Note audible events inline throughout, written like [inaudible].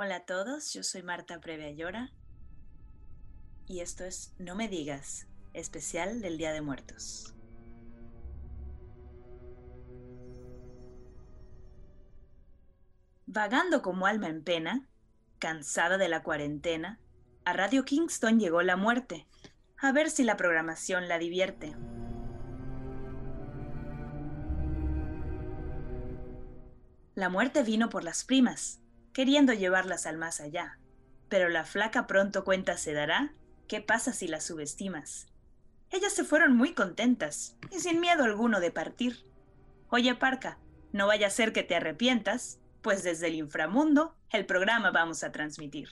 Hola a todos, yo soy Marta Previayora y esto es No me digas, especial del Día de Muertos. Vagando como alma en pena, cansada de la cuarentena, a Radio Kingston llegó la muerte, a ver si la programación la divierte. La muerte vino por las primas, queriendo llevarlas al más allá. Pero la flaca pronto cuenta se dará qué pasa si las subestimas. Ellas se fueron muy contentas y sin miedo alguno de partir. Oye, Parca, no vaya a ser que te arrepientas, pues desde el inframundo el programa vamos a transmitir.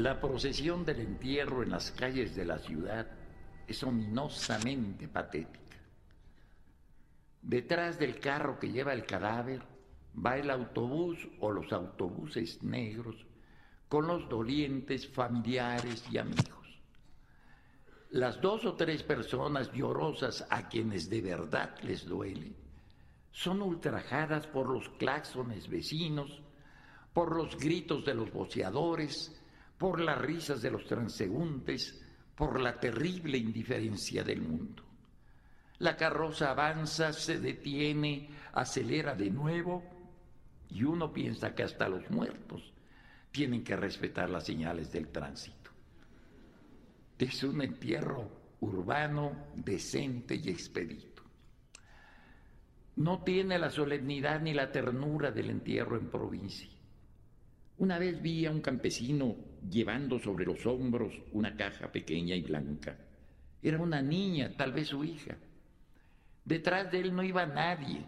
La procesión del entierro en las calles de la ciudad es ominosamente patética. Detrás del carro que lleva el cadáver va el autobús o los autobuses negros con los dolientes familiares y amigos. Las dos o tres personas llorosas a quienes de verdad les duele son ultrajadas por los claxones vecinos, por los gritos de los boceadores, por las risas de los transeúntes, por la terrible indiferencia del mundo. La carroza avanza, se detiene, acelera de nuevo y uno piensa que hasta los muertos tienen que respetar las señales del tránsito. Es un entierro urbano, decente y expedito. No tiene la solemnidad ni la ternura del entierro en provincia. Una vez vi a un campesino llevando sobre los hombros una caja pequeña y blanca. Era una niña, tal vez su hija. Detrás de él no iba nadie,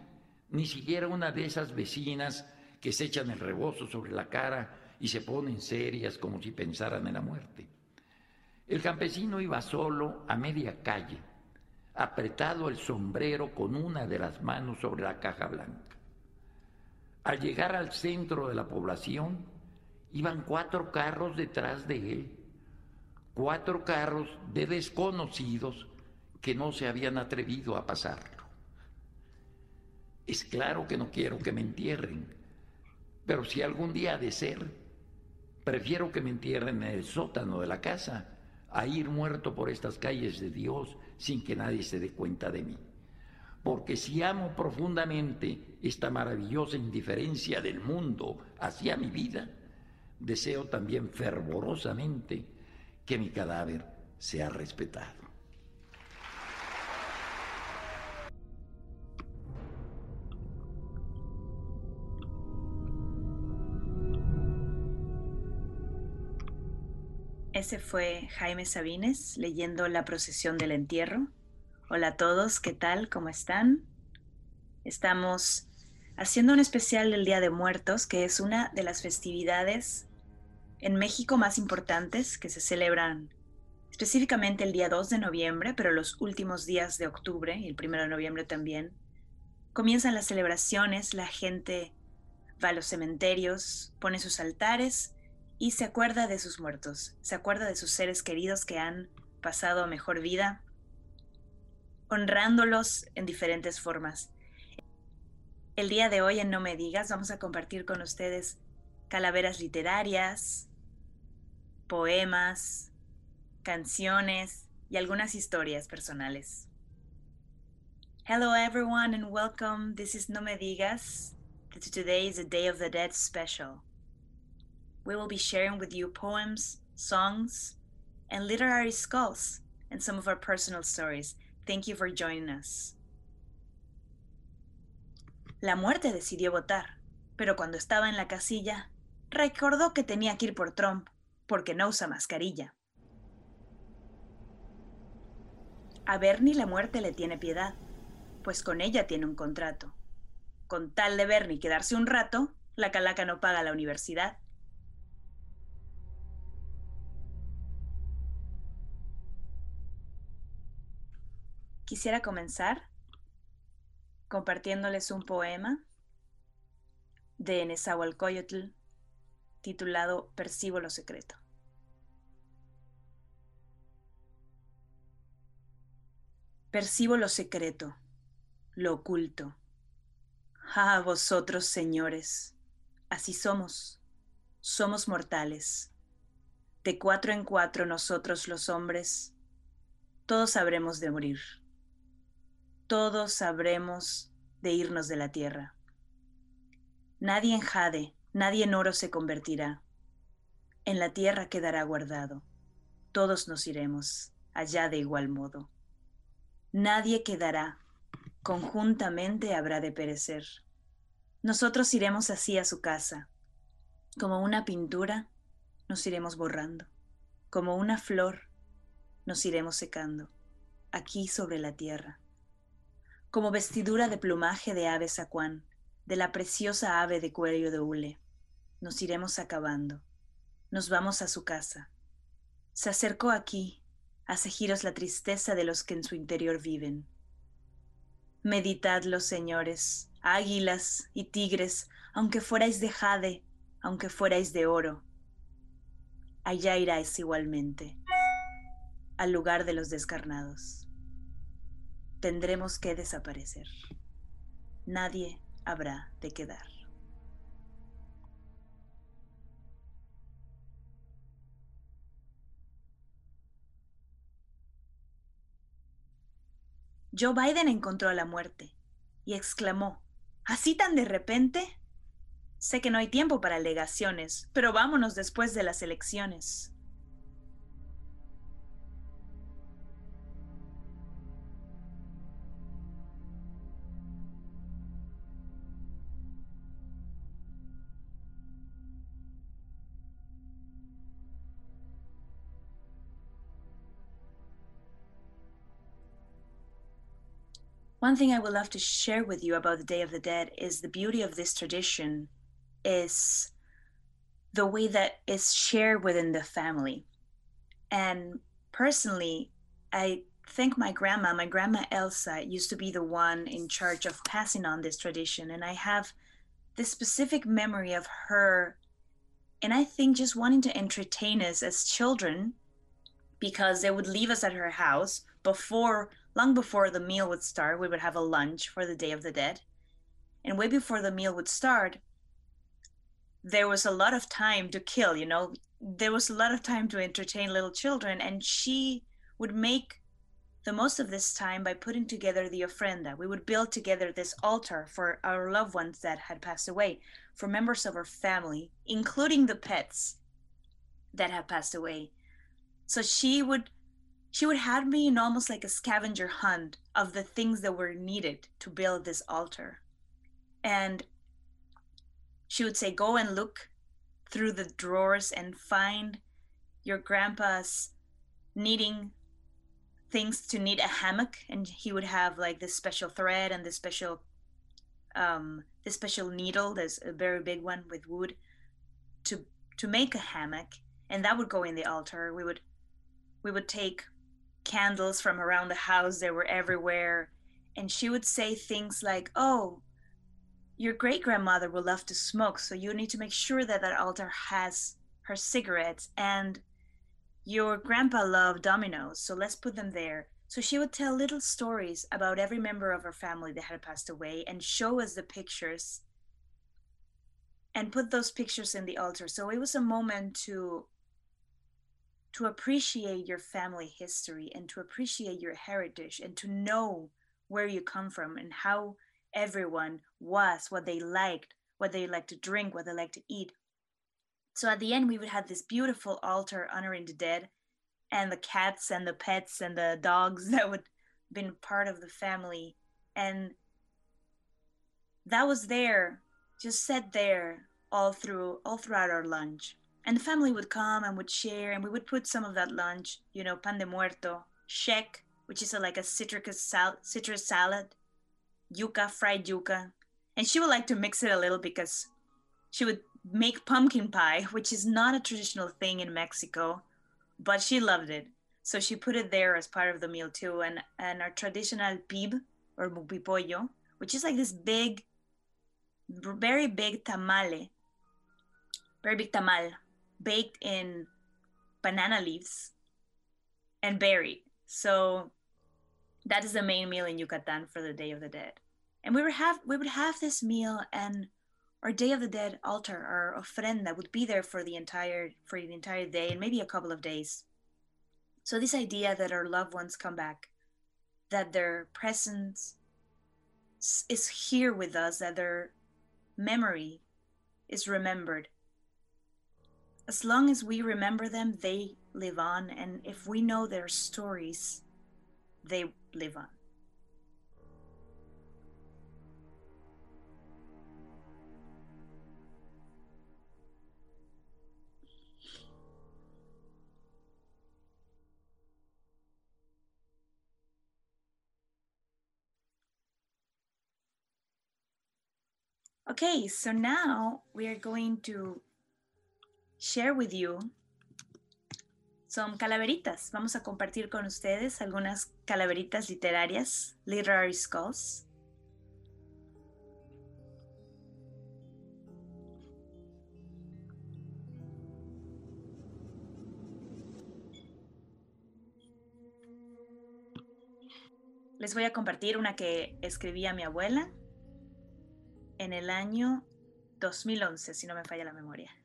ni siquiera una de esas vecinas que se echan el rebozo sobre la cara y se ponen serias como si pensaran en la muerte. El campesino iba solo a media calle, apretado el sombrero con una de las manos sobre la caja blanca. Al llegar al centro de la población, Iban cuatro carros detrás de él, cuatro carros de desconocidos que no se habían atrevido a pasarlo. Es claro que no quiero que me entierren, pero si algún día ha de ser, prefiero que me entierren en el sótano de la casa a ir muerto por estas calles de Dios sin que nadie se dé cuenta de mí. Porque si amo profundamente esta maravillosa indiferencia del mundo hacia mi vida, deseo también fervorosamente que mi cadáver sea respetado. Ese fue Jaime Sabines leyendo La procesión del entierro. Hola a todos, ¿qué tal? ¿Cómo están? Estamos haciendo un especial del Día de Muertos, que es una de las festividades en México más importantes que se celebran específicamente el día 2 de noviembre, pero los últimos días de octubre y el 1 de noviembre también. Comienzan las celebraciones, la gente va a los cementerios, pone sus altares y se acuerda de sus muertos, se acuerda de sus seres queridos que han pasado mejor vida, honrándolos en diferentes formas. El día de hoy en No Me Digas vamos a compartir con ustedes calaveras literarias, poemas, canciones y algunas historias personales. Hello everyone and welcome. This is No Me Digas. Today is a Day of the Dead special. We will be sharing with you poems, songs, and literary skulls and some of our personal stories. Thank you for joining us. La muerte decidió votar, pero cuando estaba en la casilla, recordó que tenía que ir por Trump porque no usa mascarilla. A Bernie la muerte le tiene piedad, pues con ella tiene un contrato. Con tal de Bernie quedarse un rato, la calaca no paga la universidad. Quisiera comenzar compartiéndoles un poema de Nezahualcóyotl titulado Percibo lo secreto. Percibo lo secreto, lo oculto. Ah, vosotros, señores, así somos, somos mortales. De cuatro en cuatro nosotros los hombres, todos sabremos de morir. Todos sabremos de irnos de la tierra. Nadie en jade, nadie en oro se convertirá. En la tierra quedará guardado. Todos nos iremos allá de igual modo. Nadie quedará, conjuntamente habrá de perecer. Nosotros iremos así a su casa. Como una pintura, nos iremos borrando. Como una flor, nos iremos secando, aquí sobre la tierra como vestidura de plumaje de ave sacuán, de la preciosa ave de cuello de hule. Nos iremos acabando. Nos vamos a su casa. Se acercó aquí, hace giros la tristeza de los que en su interior viven. Meditadlo, señores, águilas y tigres, aunque fuerais de jade, aunque fuerais de oro. Allá iráis igualmente, al lugar de los descarnados tendremos que desaparecer. Nadie habrá de quedar. Joe Biden encontró a la muerte y exclamó, ¿así tan de repente? Sé que no hay tiempo para alegaciones, pero vámonos después de las elecciones. One thing I would love to share with you about the Day of the Dead is the beauty of this tradition is the way that it's shared within the family. And personally, I think my grandma, my grandma Elsa, used to be the one in charge of passing on this tradition. And I have this specific memory of her, and I think just wanting to entertain us as children because they would leave us at her house before long before the meal would start, we would have a lunch for the Day of the Dead. And way before the meal would start, there was a lot of time to kill, you know, there was a lot of time to entertain little children. And she would make the most of this time by putting together the ofrenda. We would build together this altar for our loved ones that had passed away, for members of our family, including the pets that had passed away. So she would she would have me in almost like a scavenger hunt of the things that were needed to build this altar. And she would say, Go and look through the drawers and find your grandpa's knitting things to knit a hammock. And he would have like this special thread and this special um this special needle, there's a very big one with wood to to make a hammock. And that would go in the altar. We would we would take candles from around the house. They were everywhere. And she would say things like, Oh, your great grandmother will love to smoke. So you need to make sure that that altar has her cigarettes. And your grandpa loved dominoes. So let's put them there. So she would tell little stories about every member of her family that had passed away and show us the pictures and put those pictures in the altar. So it was a moment to to appreciate your family history and to appreciate your heritage and to know where you come from and how everyone was, what they liked, what they like to drink, what they like to eat. So at the end, we would have this beautiful altar honoring the dead and the cats and the pets and the dogs [laughs] that would been part of the family. And that was there, just set there all through all throughout our lunch and the family would come and would share and we would put some of that lunch you know pan de muerto shek which is a, like a citrus sal- citrus salad yuca fried yuca. And she would like to mix it a little because she would make pumpkin pie which is not a traditional thing in mexico but she loved it. So she put it there as part of the meal too. And and our traditional pib or mupipollo which is like this big very big tamale very big tamal baked in banana leaves and buried. So That is the main meal in Yucatan for the Day of the Dead. And we would have we would have this meal and our Day of the Dead altar, our ofrenda would be there for the entire for the entire day and maybe a couple of days. So this idea that our loved ones come back, that their presence is here with us, that their memory is remembered. As long as we remember them, they live on, and if we know their stories, they live on. Okay, so now we are going to share with you some calaveritas. Vamos a compartir con ustedes algunas calaveritas literarias, literary skulls. Les voy a compartir una que escribía mi abuela en el año 2011, si no me falla la memoria.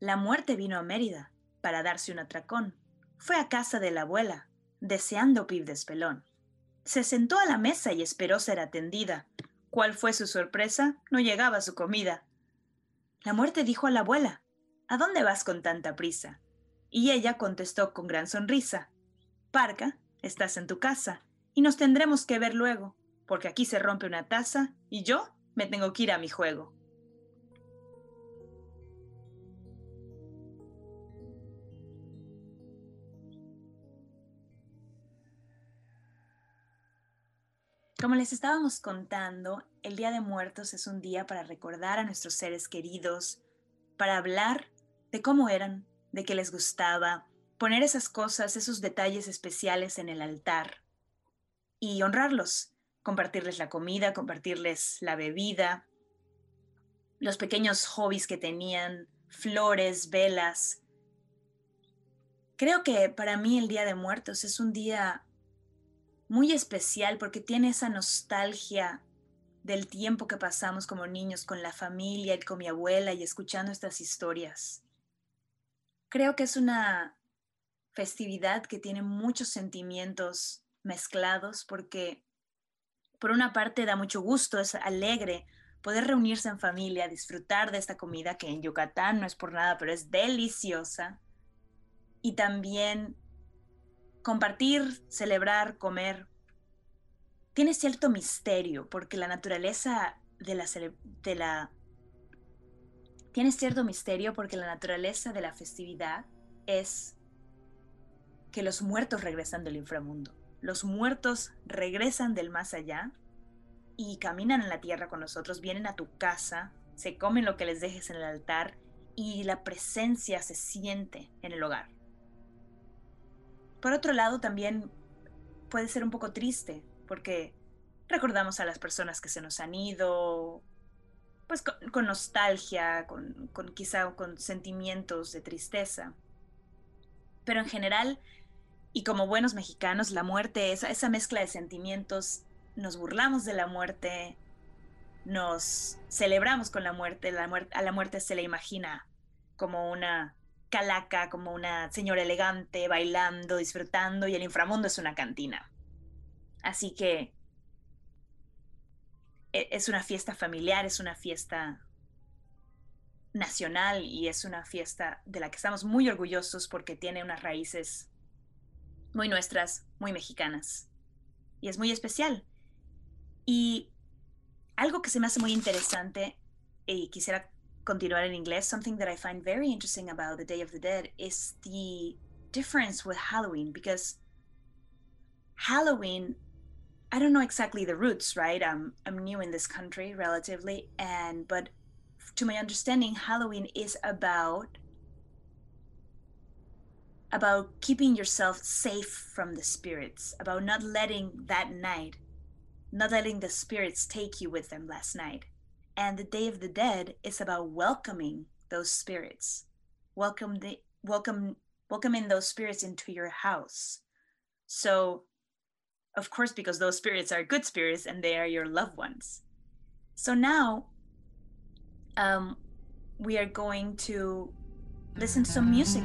La muerte vino a Mérida para darse un atracón. Fue a casa de la abuela, deseando pib de espelón. Se sentó a la mesa y esperó ser atendida. ¿Cuál fue su sorpresa? No llegaba su comida. La muerte dijo a la abuela, ¿A dónde vas con tanta prisa? Y ella contestó con gran sonrisa, Parca, estás en tu casa, y nos tendremos que ver luego porque aquí se rompe una taza y yo me tengo que ir a mi juego. Como les estábamos contando, el Día de Muertos es un día para recordar a nuestros seres queridos, para hablar de cómo eran, de qué les gustaba, poner esas cosas, esos detalles especiales en el altar y honrarlos, compartirles la comida, compartirles la bebida, los pequeños hobbies que tenían, flores, velas. Creo que para mí el Día de Muertos es un día muy especial porque tiene esa nostalgia del tiempo que pasamos como niños con la familia y con mi abuela y escuchando estas historias. Creo que es una festividad que tiene muchos sentimientos mezclados porque por una parte da mucho gusto, es alegre poder reunirse en familia, disfrutar de esta comida que en Yucatán no es por nada, pero es deliciosa. Y también compartir, celebrar, comer. Tiene cierto misterio porque la naturaleza de la, tiene cierto misterio porque la naturaleza de la festividad es que los muertos regresan del inframundo los muertos regresan del más allá y caminan en la tierra con nosotros, vienen a tu casa, se comen lo que les dejes en el altar y la presencia se siente en el hogar. Por otro lado, también puede ser un poco triste porque recordamos a las personas que se nos han ido, pues con, nostalgia, con, quizá con sentimientos de tristeza. Pero en general, y como buenos mexicanos, la muerte, esa, esa mezcla de sentimientos, nos burlamos de la muerte, nos celebramos con la muerte, la muerte, a la muerte se le imagina como una calaca, como una señora elegante, bailando, disfrutando, y el inframundo es una cantina. Así que e, es una fiesta familiar, es una fiesta nacional y es una fiesta de la que estamos muy orgullosos porque tiene unas raíces muy nuestras, muy mexicanas. Y es muy especial. Y algo que se me hace muy interesante y quisiera continuar en inglés, something that I find very interesting about the Day of the Dead is the difference with Halloween because Halloween I don't know exactly the roots, right? I'm I'm new in this country relatively and but to my understanding Halloween is about about keeping yourself safe from the spirits, about not letting that night, not letting the spirits take you with them last night. And the Day of the Dead is about welcoming those spirits, welcome the welcome welcoming those spirits into your house. So, of course, because those spirits are good spirits and they are your loved ones. So now um, we are going to listen to some music.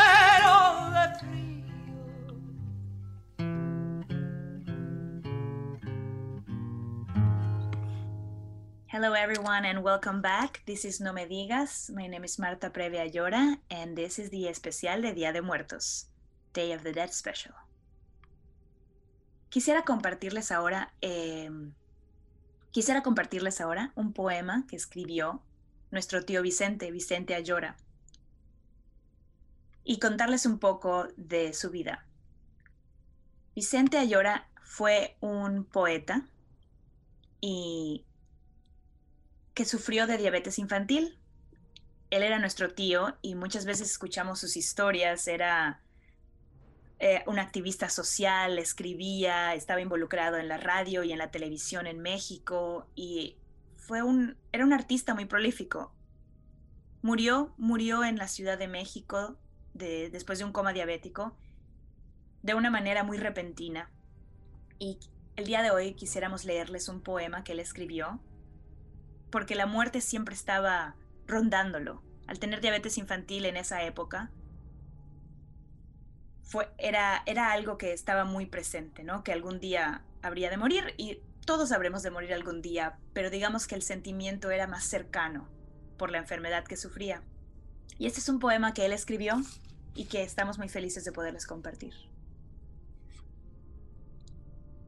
Hello, everyone, and welcome back. This is No Me Digas. My name is Marta Previa Llora, and this is the especial de Día de Muertos, Day of the Dead Special. Quisiera compartirles ahora, eh, quisiera compartirles ahora un poema que escribió nuestro tío Vicente, Vicente Ayora, y contarles un poco de su vida. Vicente Ayora fue un poeta y que sufrió de diabetes infantil. Él era nuestro tío y muchas veces escuchamos sus historias. Era eh, un activista social, escribía, estaba involucrado en la radio y en la televisión en México y fue un, era un artista muy prolífico. Murió, murió en la Ciudad de México de, después de un coma diabético de una manera muy repentina. Y el día de hoy quisiéramos leerles un poema que él escribió porque la muerte siempre estaba rondándolo. Al tener diabetes infantil en esa época, fue, era, era algo que estaba muy presente, ¿no? Que algún día habría de morir y todos habremos de morir algún día, pero digamos que el sentimiento era más cercano por la enfermedad que sufría. Y este es un poema que él escribió y que estamos muy felices de poderles compartir.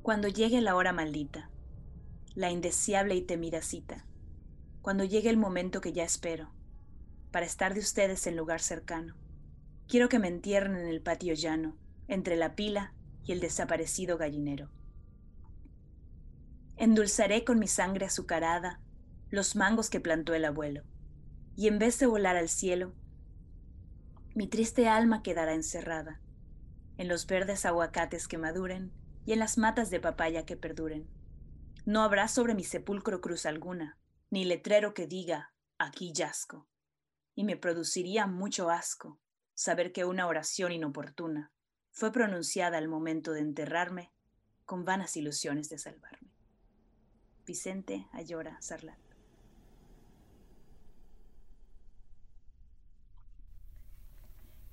Cuando llegue la hora maldita, la indeseable y temida cita, cuando llegue el momento que ya espero, para estar de ustedes en lugar cercano. Quiero que me entierren en el patio llano, entre la pila y el desaparecido gallinero. Endulzaré con mi sangre azucarada los mangos que plantó el abuelo, y en vez de volar al cielo, mi triste alma quedará encerrada en los verdes aguacates que maduren y en las matas de papaya que perduren. No habrá sobre mi sepulcro cruz alguna, ni letrero que diga, aquí yazco. Y me produciría mucho asco saber que una oración inoportuna fue pronunciada al momento de enterrarme con vanas ilusiones de salvarme. Vicente Ayora Sarlat.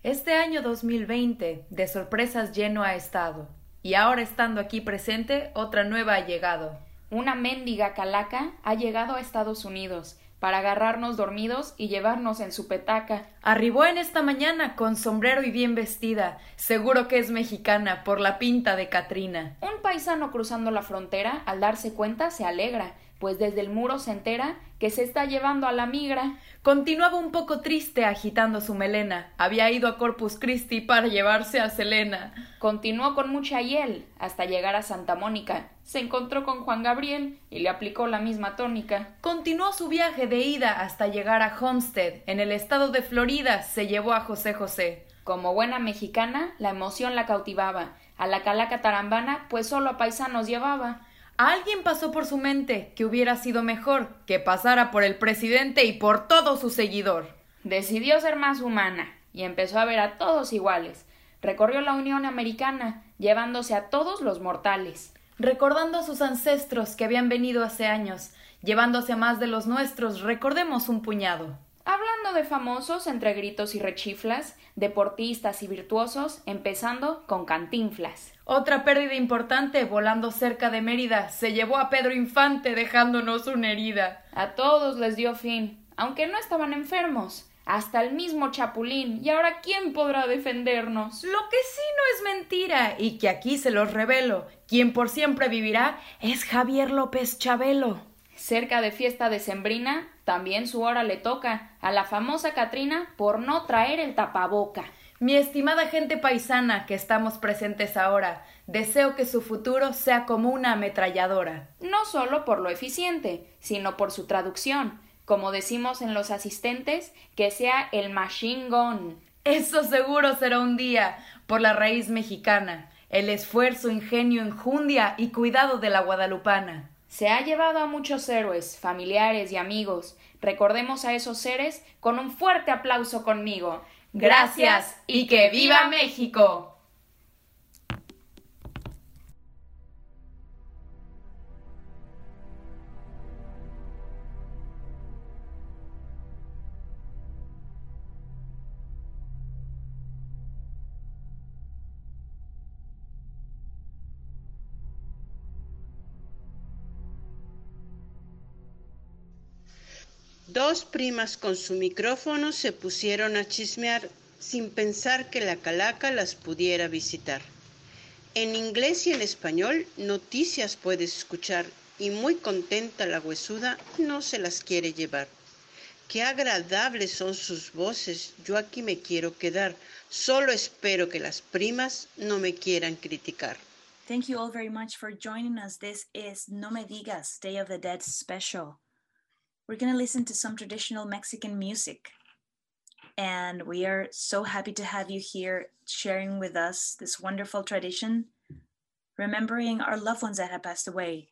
Este año 2020 de sorpresas lleno ha estado, y ahora estando aquí presente, otra nueva ha llegado una mendiga calaca ha llegado a Estados Unidos para agarrarnos dormidos y llevarnos en su petaca. Arribó en esta mañana con sombrero y bien vestida. Seguro que es mexicana por la pinta de Catrina. Un paisano cruzando la frontera, al darse cuenta, se alegra, pues desde el muro se entera que se está llevando a la migra. Continuaba un poco triste agitando su melena. Había ido a Corpus Christi para llevarse a Selena. Continuó con mucha hiel hasta llegar a Santa Mónica. Se encontró con Juan Gabriel y le aplicó la misma tónica. Continuó su viaje de ida hasta llegar a Homestead. En el estado de Florida se llevó a José José. Como buena mexicana, la emoción la cautivaba. A la calaca tarambana, pues solo a paisanos llevaba alguien pasó por su mente que hubiera sido mejor que pasara por el presidente y por todo su seguidor. Decidió ser más humana y empezó a ver a todos iguales. Recorrió la Unión Americana, llevándose a todos los mortales. Recordando a sus ancestros que habían venido hace años, llevándose a más de los nuestros, recordemos un puñado. Hablando de famosos entre gritos y rechiflas, deportistas y virtuosos, empezando con Cantinflas. Otra pérdida importante, volando cerca de Mérida, se llevó a Pedro Infante dejándonos una herida. A todos les dio fin, aunque no estaban enfermos. Hasta el mismo Chapulín. ¿Y ahora quién podrá defendernos? Lo que sí no es mentira, y que aquí se los revelo, quien por siempre vivirá es Javier López Chabelo. Cerca de fiesta decembrina, también su hora le toca a la famosa Catrina por no traer el tapaboca. Mi estimada gente paisana que estamos presentes ahora, deseo que su futuro sea como una ametralladora. No solo por lo eficiente, sino por su traducción. Como decimos en los asistentes, que sea el machine gun. Eso seguro será un día, por la raíz mexicana. el esfuerzo, ingenio, enjundia y cuidado de la guadalupana. Se ha llevado a muchos héroes, familiares y amigos. Recordemos a esos seres con un fuerte aplauso conmigo. Gracias y que viva México. Dos primas con su micrófono se pusieron a chismear sin pensar que la calaca las pudiera visitar. En inglés y en español noticias puedes escuchar y muy contenta la huesuda no se las quiere llevar. Qué agradables son sus voces, yo aquí me quiero quedar, solo espero que las primas no me quieran criticar. Thank you all very much for joining us. This is No Me Digas Day of the Dead special. We're going to listen to some traditional Mexican music. And we are so happy to have you here sharing with us this wonderful tradition, remembering our loved ones that have passed away.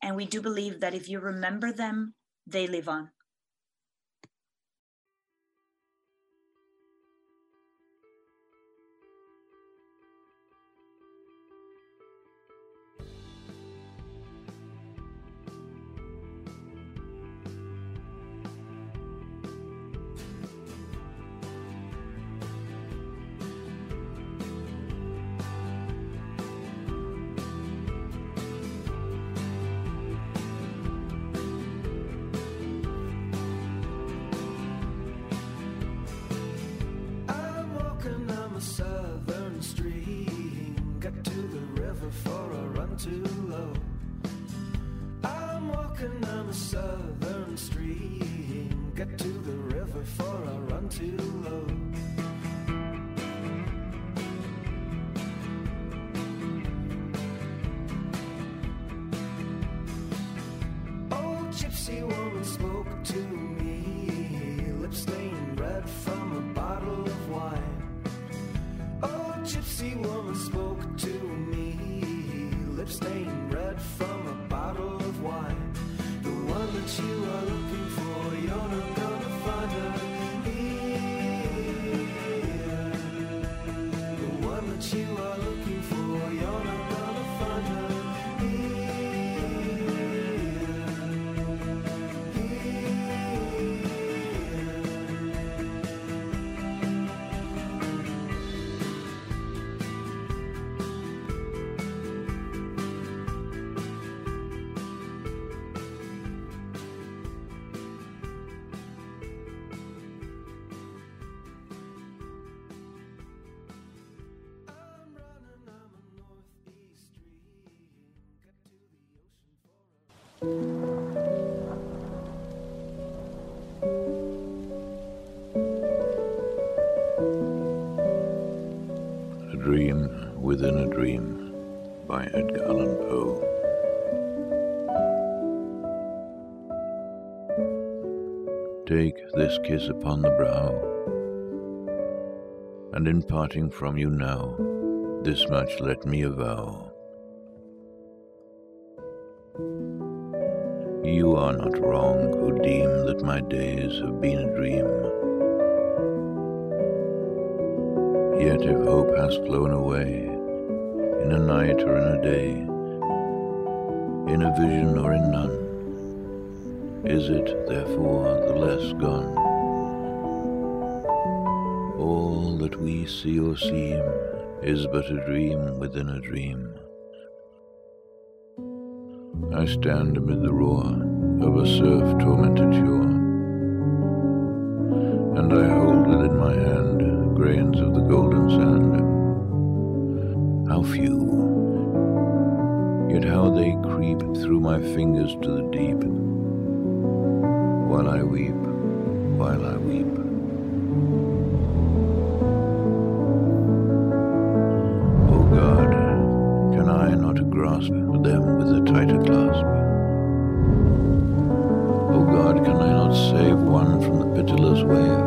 And we do believe that if you remember them, they live on. Take this kiss upon the brow, and in parting from you now, this much let me avow. You are not wrong who deem that my days have been a dream. Yet if hope has flown away, in a night or in a day, in a vision or in none? Is it, therefore, the less gone? All that we see or seem is but a dream within a dream. I stand amid the roar of a surf tormented shore, and I hold within my hand grains of the golden sand how few, yet how they creep through my fingers to the deep, while I weep, while I weep. O oh God, can I not grasp them with a tighter clasp? O oh God, can I not save one from the pitiless wave?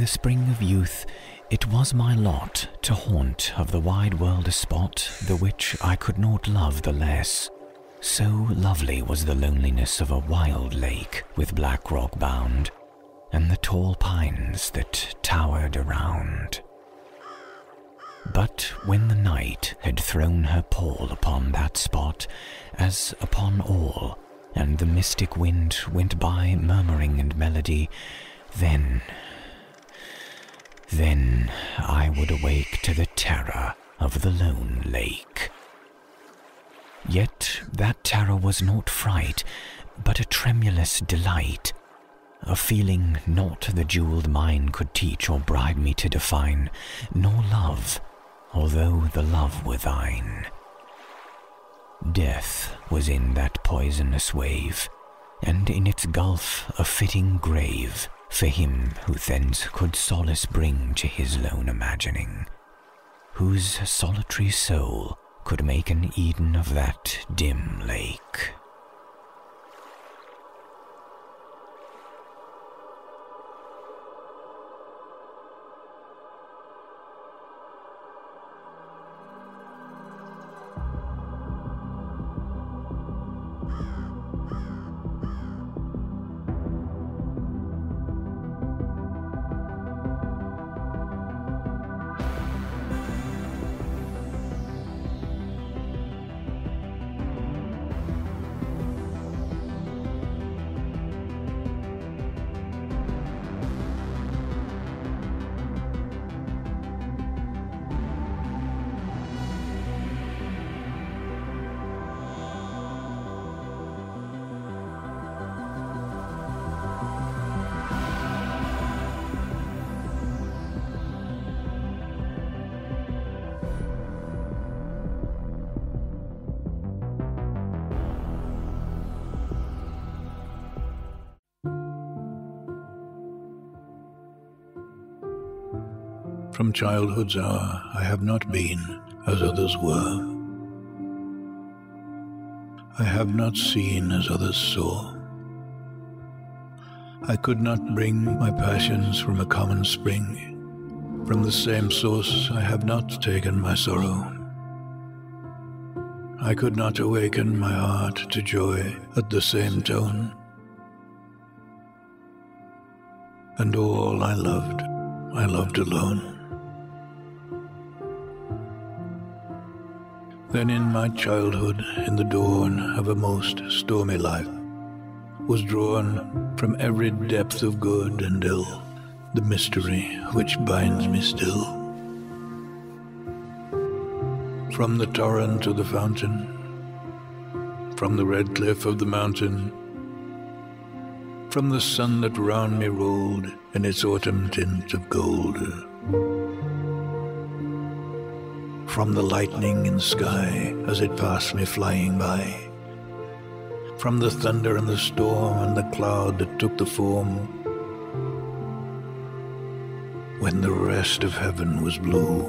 The spring of youth, it was my lot to haunt of the wide world a spot the which I could not love the less. So lovely was the loneliness of a wild lake with black rock bound, and the tall pines that towered around. But when the night had thrown her pall upon that spot, as upon all, and the mystic wind went by murmuring and melody, then then I would awake to the terror of the lone lake. Yet that terror was not fright, but a tremulous delight, a feeling not the jeweled mind could teach or bribe me to define, nor love, although the love were thine. Death was in that poisonous wave, and in its gulf a fitting grave for him who thence could solace bring to his lone imagining, whose solitary soul could make an Eden of that dim lake. From childhood's hour I have not been as others were. I have not seen as others saw. I could not bring my passions from a common spring. From the same source I have not taken my sorrow. I could not awaken my heart to joy at the same tone. And all I loved, I loved alone. Then in my childhood, in the dawn of a most stormy life, was drawn from every depth of good and ill the mystery which binds me still. From the torrent to the fountain, from the red cliff of the mountain, from the sun that round me rolled in its autumn tint of gold, from the lightning in the sky as it passed me flying by, from the thunder and the storm and the cloud that took the form, when the rest of heaven was blue,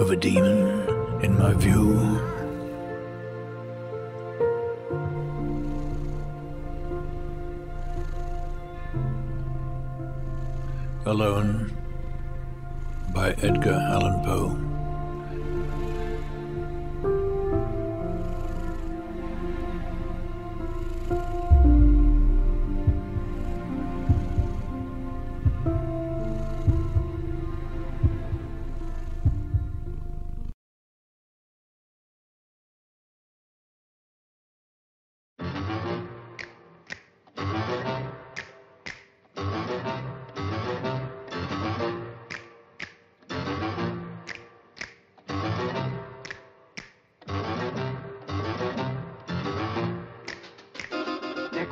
of a demon in my view. Alone America.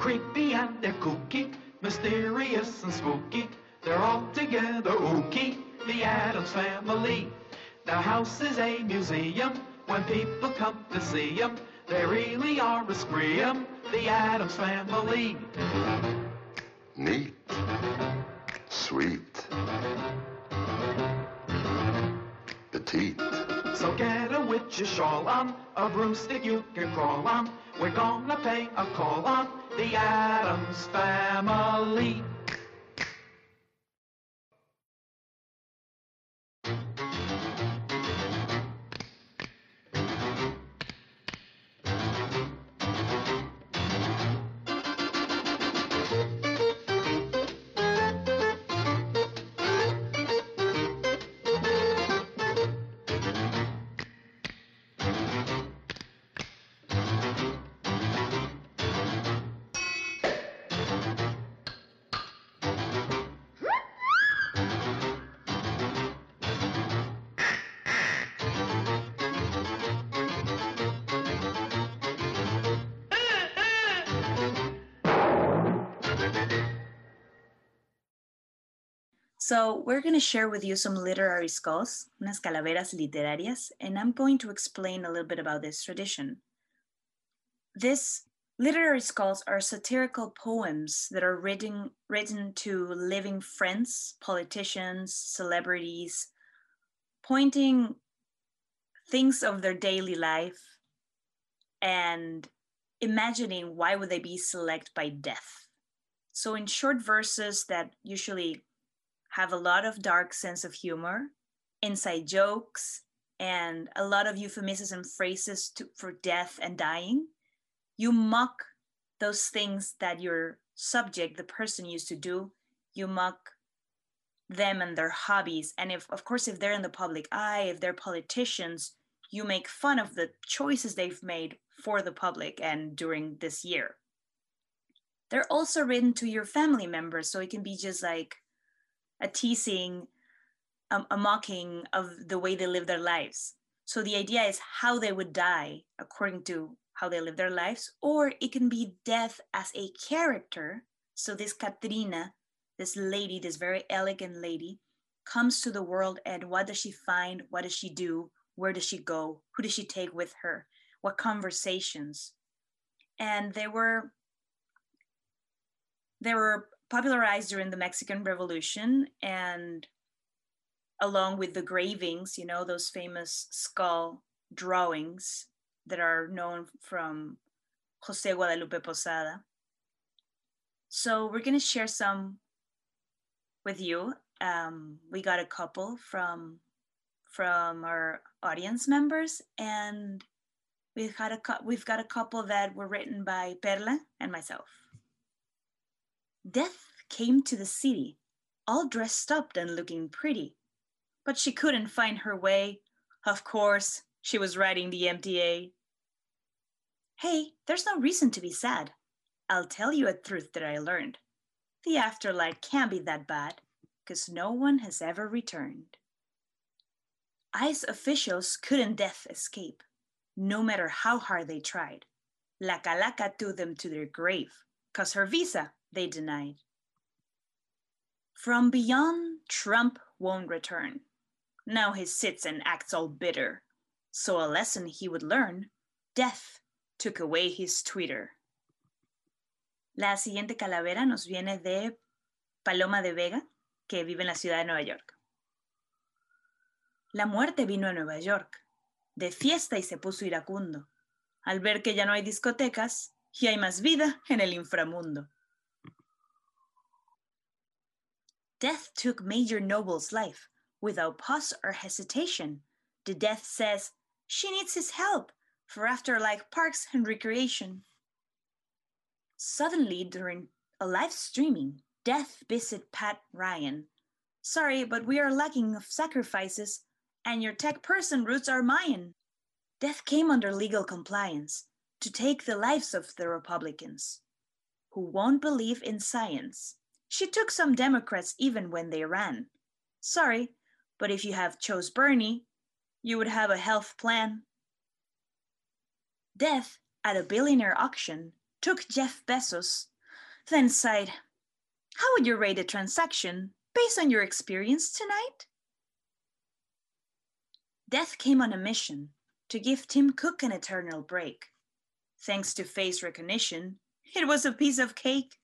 Creepy and they're kooky, mysterious and spooky. They're all together ooky, the Adams family. The house is a museum. When people come to see 'em, they really are a scream, the Adams family. Neat. Sweet. Petite. So get a witch's shawl on, a broomstick you can crawl on. We're gonna pay a call on the Adams family. So we're going to share with you some literary skulls, unas calaveras literarias, and I'm going to explain a little bit about this tradition. These literary skulls are satirical poems that are written, written to living friends, politicians, celebrities, pointing things of their daily life and imagining why would they be selected by death. So in short verses that usually have a lot of dark sense of humor, inside jokes, and a lot of euphemisms and phrases to, for death and dying. You mock those things that your subject, the person, used to do. You mock them and their hobbies. And if, of course, if they're in the public eye, if they're politicians, you make fun of the choices they've made for the public and during this year. They're also written to your family members, so it can be just like a teasing, um, a mocking of the way they live their lives. So the idea is how they would die according to how they live their lives, or it can be death as a character. So this Katrina, this lady, this very elegant lady, comes to the world and what does she find? What does she do? Where does she go? Who does she take with her? What conversations? And they were they were popularized during the Mexican Revolution and along with the gravings, you know, those famous skull drawings that are known from Jose Guadalupe Posada. So we're going to share some with you. Um, we got a couple from from our audience members, and we've had a we've got a couple that were written by Perla and myself. Death came to the city, all dressed up and looking pretty, but she couldn't find her way. Of course, she was riding the MTA. Hey, there's no reason to be sad. I'll tell you a truth that I learned. The afterlife can't be that bad, because no one has ever returned. ICE officials couldn't death escape, no matter how hard they tried. La Calaca took them to their grave, because her visa they denied. From beyond, Trump won't return. Now he sits and acts all bitter. So a lesson he would learn, death took away his Twitter. La siguiente calavera nos viene de Paloma de Vega, que vive en la ciudad de Nueva York. La muerte vino a Nueva York, de fiesta y se puso iracundo, al ver que ya no hay discotecas y hay más vida en el inframundo. Death took Major Noble's life without pause or hesitation. The death says she needs his help for afterlife parks and recreation. Suddenly, during a live streaming, Death visit Pat Ryan. Sorry, but we are lacking of sacrifices, and your tech person roots are Mayan. Death came under legal compliance to take the lives of the Republicans, who won't believe in science. She took some Democrats even when they ran. Sorry, but if you have chose Bernie, you would have a health plan. Death, at a billionaire auction, took Jeff Bezos, then sighed, How would you rate a transaction based on your experience tonight? Death came on a mission to give Tim Cook an eternal break. Thanks to face recognition, it was a piece of cake.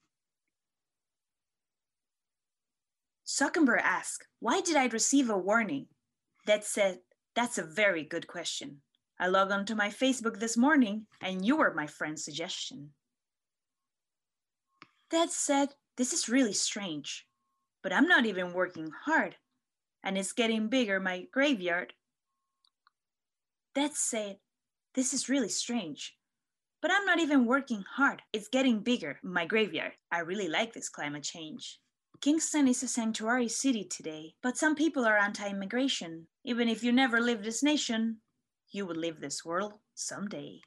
Zuckerberg asked, Why did I receive a warning? That said, That's a very good question. I logged onto my Facebook this morning and you were my friend's suggestion. That said, This is really strange, but I'm not even working hard and it's getting bigger, my graveyard. That said, This is really strange, but I'm not even working hard. It's getting bigger, my graveyard. I really like this climate change. Kingston is a sanctuary city today, but some people are anti immigration. Even if you never leave this nation, you will leave this world someday.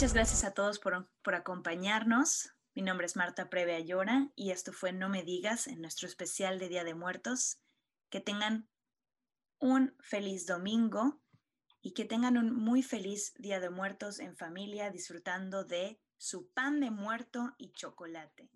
Muchas gracias a todos por, por, acompañarnos. Mi nombre es Marta Preve Ayora y esto fue No Me Digas en nuestro especial de Día de Muertos. Que tengan un feliz domingo y que tengan un muy feliz Día de Muertos en familia disfrutando de su pan de muerto y chocolate.